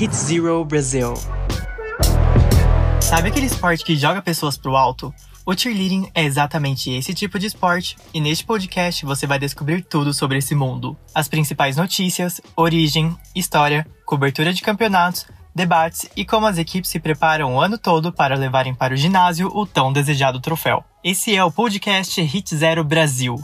Hit Zero Brasil. Sabe aquele esporte que joga pessoas pro alto? O cheerleading é exatamente esse tipo de esporte, e neste podcast você vai descobrir tudo sobre esse mundo. As principais notícias, origem, história, cobertura de campeonatos, debates e como as equipes se preparam o ano todo para levarem para o ginásio o tão desejado troféu. Esse é o podcast Hit Zero Brasil.